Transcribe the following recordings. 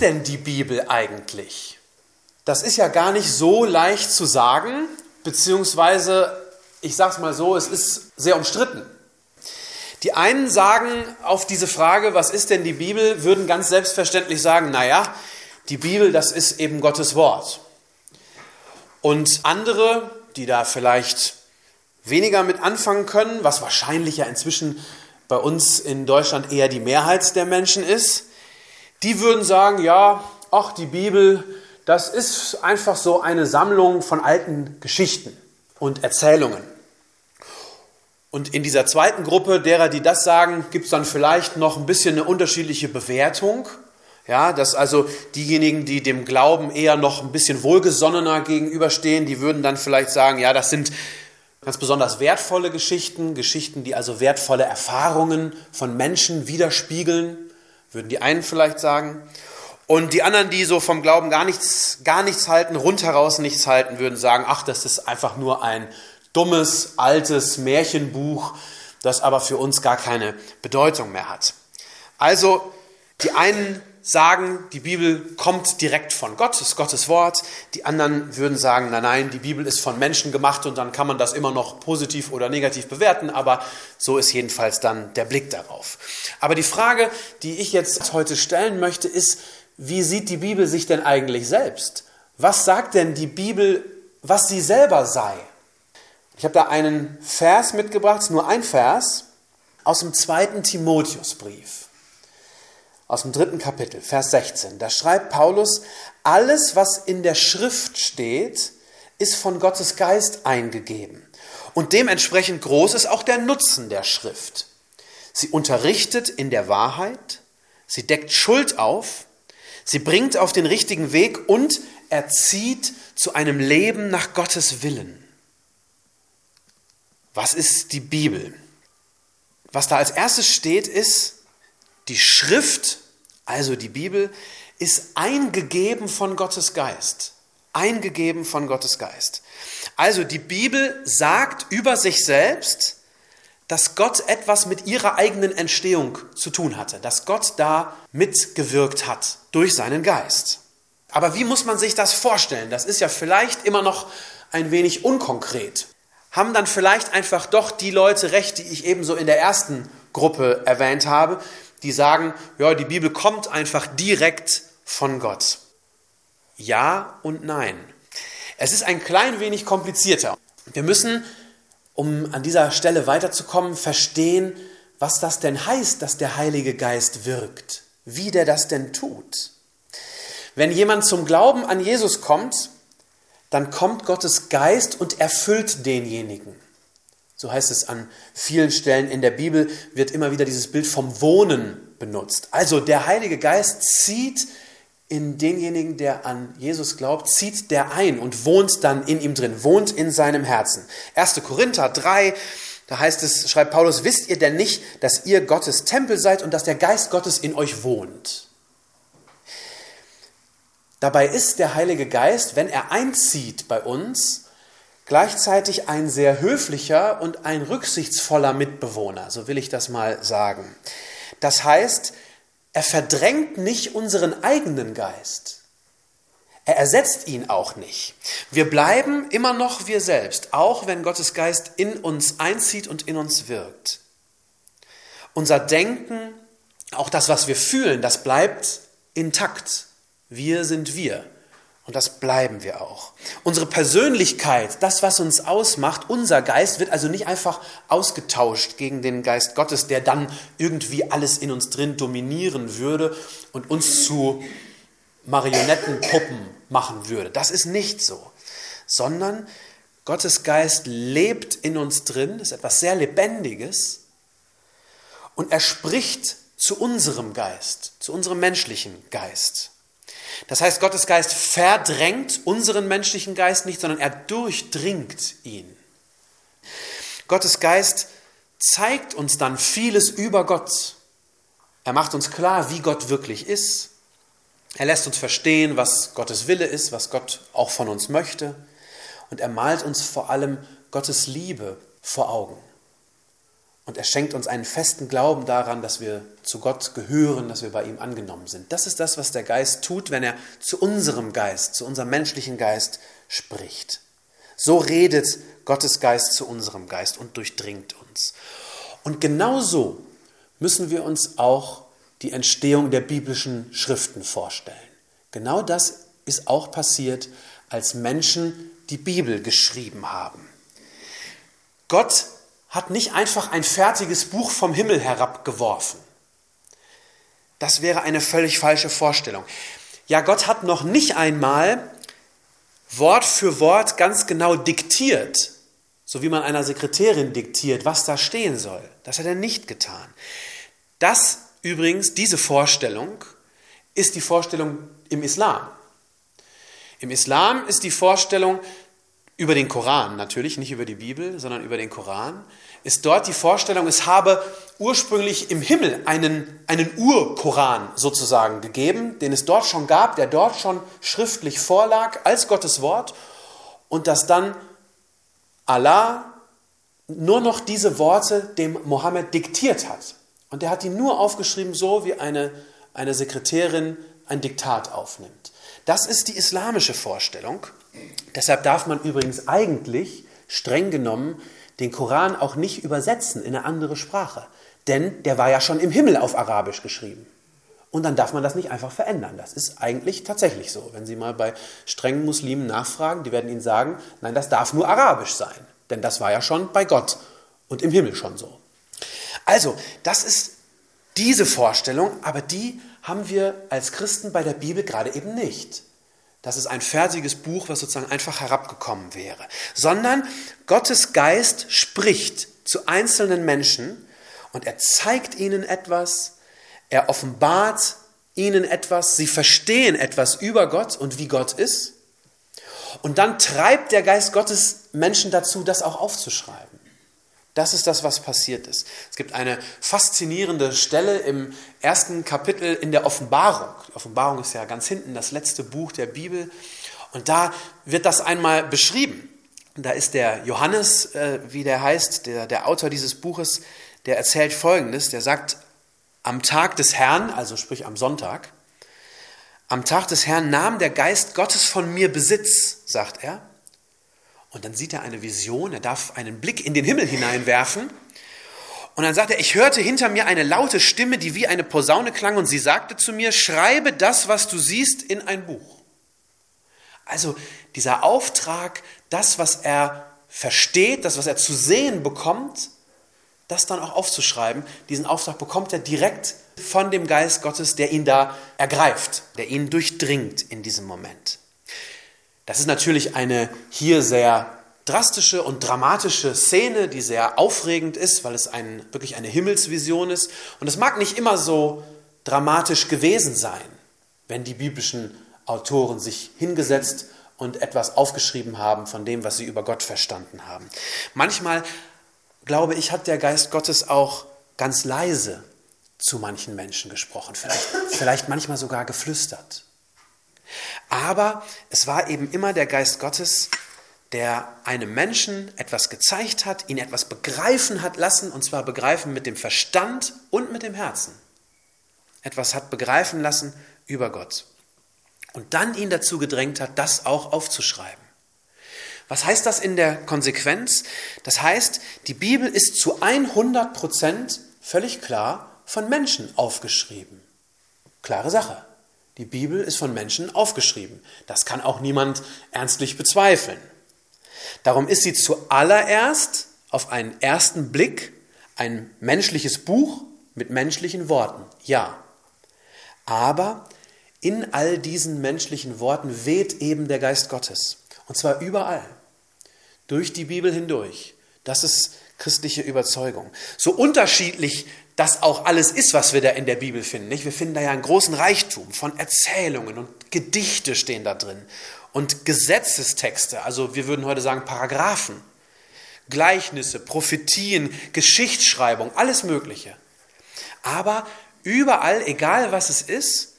Denn die Bibel eigentlich? Das ist ja gar nicht so leicht zu sagen, beziehungsweise, ich sage es mal so, es ist sehr umstritten. Die einen sagen auf diese Frage, was ist denn die Bibel, würden ganz selbstverständlich sagen, naja, die Bibel, das ist eben Gottes Wort. Und andere, die da vielleicht weniger mit anfangen können, was wahrscheinlich ja inzwischen bei uns in Deutschland eher die Mehrheit der Menschen ist, die würden sagen, ja, ach, die Bibel, das ist einfach so eine Sammlung von alten Geschichten und Erzählungen. Und in dieser zweiten Gruppe derer, die das sagen, gibt es dann vielleicht noch ein bisschen eine unterschiedliche Bewertung. Ja, dass also diejenigen, die dem Glauben eher noch ein bisschen wohlgesonnener gegenüberstehen, die würden dann vielleicht sagen, ja, das sind ganz besonders wertvolle Geschichten, Geschichten, die also wertvolle Erfahrungen von Menschen widerspiegeln würden die einen vielleicht sagen. Und die anderen, die so vom Glauben gar nichts, gar nichts halten, rundheraus nichts halten, würden sagen, ach, das ist einfach nur ein dummes, altes Märchenbuch, das aber für uns gar keine Bedeutung mehr hat. Also, die einen sagen, die Bibel kommt direkt von Gott, ist Gottes Wort. Die anderen würden sagen, nein, nein, die Bibel ist von Menschen gemacht und dann kann man das immer noch positiv oder negativ bewerten, aber so ist jedenfalls dann der Blick darauf. Aber die Frage, die ich jetzt heute stellen möchte, ist, wie sieht die Bibel sich denn eigentlich selbst? Was sagt denn die Bibel, was sie selber sei? Ich habe da einen Vers mitgebracht, nur ein Vers aus dem zweiten Timotheusbrief aus dem dritten Kapitel, Vers 16. Da schreibt Paulus, alles, was in der Schrift steht, ist von Gottes Geist eingegeben. Und dementsprechend groß ist auch der Nutzen der Schrift. Sie unterrichtet in der Wahrheit, sie deckt Schuld auf, sie bringt auf den richtigen Weg und erzieht zu einem Leben nach Gottes Willen. Was ist die Bibel? Was da als erstes steht, ist, die Schrift, also die Bibel, ist eingegeben von Gottes Geist. Eingegeben von Gottes Geist. Also die Bibel sagt über sich selbst, dass Gott etwas mit ihrer eigenen Entstehung zu tun hatte, dass Gott da mitgewirkt hat durch seinen Geist. Aber wie muss man sich das vorstellen? Das ist ja vielleicht immer noch ein wenig unkonkret. Haben dann vielleicht einfach doch die Leute recht, die ich ebenso in der ersten Gruppe erwähnt habe, die sagen, ja, die Bibel kommt einfach direkt von Gott. Ja und nein. Es ist ein klein wenig komplizierter. Wir müssen, um an dieser Stelle weiterzukommen, verstehen, was das denn heißt, dass der Heilige Geist wirkt, wie der das denn tut. Wenn jemand zum Glauben an Jesus kommt, dann kommt Gottes Geist und erfüllt denjenigen. So heißt es an vielen Stellen in der Bibel, wird immer wieder dieses Bild vom Wohnen benutzt. Also der Heilige Geist zieht in denjenigen, der an Jesus glaubt, zieht der ein und wohnt dann in ihm drin, wohnt in seinem Herzen. 1. Korinther 3, da heißt es, schreibt Paulus, wisst ihr denn nicht, dass ihr Gottes Tempel seid und dass der Geist Gottes in euch wohnt? Dabei ist der Heilige Geist, wenn er einzieht bei uns, gleichzeitig ein sehr höflicher und ein rücksichtsvoller Mitbewohner, so will ich das mal sagen. Das heißt, er verdrängt nicht unseren eigenen Geist. Er ersetzt ihn auch nicht. Wir bleiben immer noch wir selbst, auch wenn Gottes Geist in uns einzieht und in uns wirkt. Unser Denken, auch das, was wir fühlen, das bleibt intakt. Wir sind wir. Und das bleiben wir auch. Unsere Persönlichkeit, das, was uns ausmacht, unser Geist wird also nicht einfach ausgetauscht gegen den Geist Gottes, der dann irgendwie alles in uns drin dominieren würde und uns zu Marionettenpuppen machen würde. Das ist nicht so. Sondern Gottes Geist lebt in uns drin, ist etwas sehr Lebendiges und er spricht zu unserem Geist, zu unserem menschlichen Geist. Das heißt, Gottes Geist verdrängt unseren menschlichen Geist nicht, sondern er durchdringt ihn. Gottes Geist zeigt uns dann vieles über Gott. Er macht uns klar, wie Gott wirklich ist. Er lässt uns verstehen, was Gottes Wille ist, was Gott auch von uns möchte. Und er malt uns vor allem Gottes Liebe vor Augen. Und er schenkt uns einen festen Glauben daran, dass wir zu Gott gehören, dass wir bei ihm angenommen sind. Das ist das, was der Geist tut, wenn er zu unserem Geist, zu unserem menschlichen Geist spricht. So redet Gottes Geist zu unserem Geist und durchdringt uns. Und genauso müssen wir uns auch die Entstehung der biblischen Schriften vorstellen. Genau das ist auch passiert, als Menschen die Bibel geschrieben haben. Gott hat nicht einfach ein fertiges Buch vom Himmel herabgeworfen. Das wäre eine völlig falsche Vorstellung. Ja, Gott hat noch nicht einmal Wort für Wort ganz genau diktiert, so wie man einer Sekretärin diktiert, was da stehen soll. Das hat er nicht getan. Das übrigens, diese Vorstellung, ist die Vorstellung im Islam. Im Islam ist die Vorstellung, über den Koran natürlich, nicht über die Bibel, sondern über den Koran, ist dort die Vorstellung, es habe ursprünglich im Himmel einen, einen Urkoran sozusagen gegeben, den es dort schon gab, der dort schon schriftlich vorlag als Gottes Wort und dass dann Allah nur noch diese Worte dem Mohammed diktiert hat. Und er hat die nur aufgeschrieben, so wie eine, eine Sekretärin ein Diktat aufnimmt. Das ist die islamische Vorstellung. Deshalb darf man übrigens eigentlich, streng genommen, den Koran auch nicht übersetzen in eine andere Sprache. Denn der war ja schon im Himmel auf Arabisch geschrieben. Und dann darf man das nicht einfach verändern. Das ist eigentlich tatsächlich so. Wenn Sie mal bei strengen Muslimen nachfragen, die werden Ihnen sagen, nein, das darf nur Arabisch sein. Denn das war ja schon bei Gott und im Himmel schon so. Also, das ist diese Vorstellung, aber die haben wir als Christen bei der Bibel gerade eben nicht. Das ist ein fertiges Buch, was sozusagen einfach herabgekommen wäre. Sondern Gottes Geist spricht zu einzelnen Menschen und er zeigt ihnen etwas, er offenbart ihnen etwas, sie verstehen etwas über Gott und wie Gott ist. Und dann treibt der Geist Gottes Menschen dazu, das auch aufzuschreiben. Das ist das, was passiert ist. Es gibt eine faszinierende Stelle im ersten Kapitel in der Offenbarung. Die Offenbarung ist ja ganz hinten das letzte Buch der Bibel. Und da wird das einmal beschrieben. Da ist der Johannes, äh, wie der heißt, der, der Autor dieses Buches, der erzählt Folgendes. Der sagt, am Tag des Herrn, also sprich am Sonntag, am Tag des Herrn nahm der Geist Gottes von mir Besitz, sagt er. Und dann sieht er eine Vision, er darf einen Blick in den Himmel hineinwerfen. Und dann sagt er, ich hörte hinter mir eine laute Stimme, die wie eine Posaune klang, und sie sagte zu mir, schreibe das, was du siehst, in ein Buch. Also dieser Auftrag, das, was er versteht, das, was er zu sehen bekommt, das dann auch aufzuschreiben, diesen Auftrag bekommt er direkt von dem Geist Gottes, der ihn da ergreift, der ihn durchdringt in diesem Moment. Das ist natürlich eine hier sehr drastische und dramatische Szene, die sehr aufregend ist, weil es ein, wirklich eine Himmelsvision ist. Und es mag nicht immer so dramatisch gewesen sein, wenn die biblischen Autoren sich hingesetzt und etwas aufgeschrieben haben von dem, was sie über Gott verstanden haben. Manchmal, glaube ich, hat der Geist Gottes auch ganz leise zu manchen Menschen gesprochen, vielleicht, vielleicht manchmal sogar geflüstert. Aber es war eben immer der Geist Gottes, der einem Menschen etwas gezeigt hat, ihn etwas begreifen hat lassen, und zwar begreifen mit dem Verstand und mit dem Herzen. Etwas hat begreifen lassen über Gott. Und dann ihn dazu gedrängt hat, das auch aufzuschreiben. Was heißt das in der Konsequenz? Das heißt, die Bibel ist zu 100 Prozent völlig klar von Menschen aufgeschrieben. Klare Sache. Die Bibel ist von Menschen aufgeschrieben. Das kann auch niemand ernstlich bezweifeln. Darum ist sie zuallererst auf einen ersten Blick ein menschliches Buch mit menschlichen Worten. Ja. Aber in all diesen menschlichen Worten weht eben der Geist Gottes. Und zwar überall. Durch die Bibel hindurch. Das ist christliche Überzeugung. So unterschiedlich das auch alles ist, was wir da in der Bibel finden. Nicht? Wir finden da ja einen großen Reichtum von Erzählungen und Gedichte stehen da drin und Gesetzestexte, also wir würden heute sagen Paragraphen, Gleichnisse, Prophetien, Geschichtsschreibung, alles Mögliche. Aber überall, egal was es ist,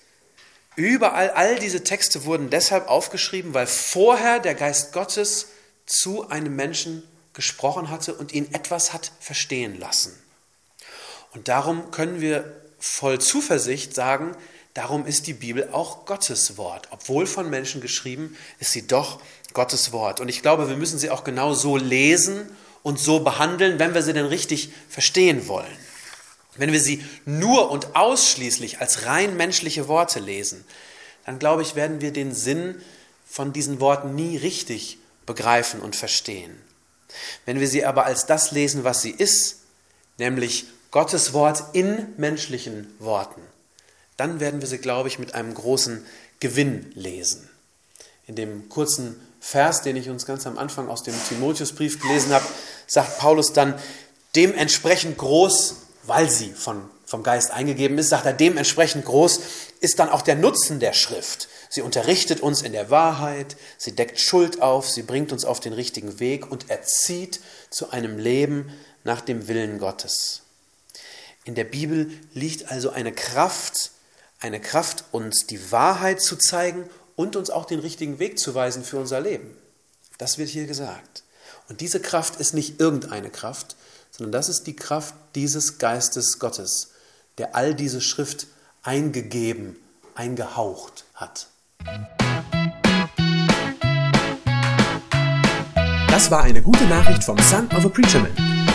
überall, all diese Texte wurden deshalb aufgeschrieben, weil vorher der Geist Gottes zu einem Menschen gesprochen hatte und ihn etwas hat verstehen lassen. Und darum können wir voll Zuversicht sagen, darum ist die Bibel auch Gottes Wort. Obwohl von Menschen geschrieben, ist sie doch Gottes Wort. Und ich glaube, wir müssen sie auch genau so lesen und so behandeln, wenn wir sie denn richtig verstehen wollen. Wenn wir sie nur und ausschließlich als rein menschliche Worte lesen, dann glaube ich, werden wir den Sinn von diesen Worten nie richtig begreifen und verstehen. Wenn wir sie aber als das lesen, was sie ist, nämlich Gottes Wort in menschlichen Worten, dann werden wir sie, glaube ich, mit einem großen Gewinn lesen. In dem kurzen Vers, den ich uns ganz am Anfang aus dem Timotheusbrief gelesen habe, sagt Paulus dann, dementsprechend groß, weil sie von, vom Geist eingegeben ist, sagt er, dementsprechend groß ist dann auch der Nutzen der Schrift. Sie unterrichtet uns in der Wahrheit, sie deckt Schuld auf, sie bringt uns auf den richtigen Weg und erzieht zu einem Leben nach dem Willen Gottes. In der Bibel liegt also eine Kraft, eine Kraft, uns die Wahrheit zu zeigen und uns auch den richtigen Weg zu weisen für unser Leben. Das wird hier gesagt. Und diese Kraft ist nicht irgendeine Kraft, sondern das ist die Kraft dieses Geistes Gottes, der all diese Schrift eingegeben, eingehaucht hat. Das war eine gute Nachricht vom Son of a Preacher Man.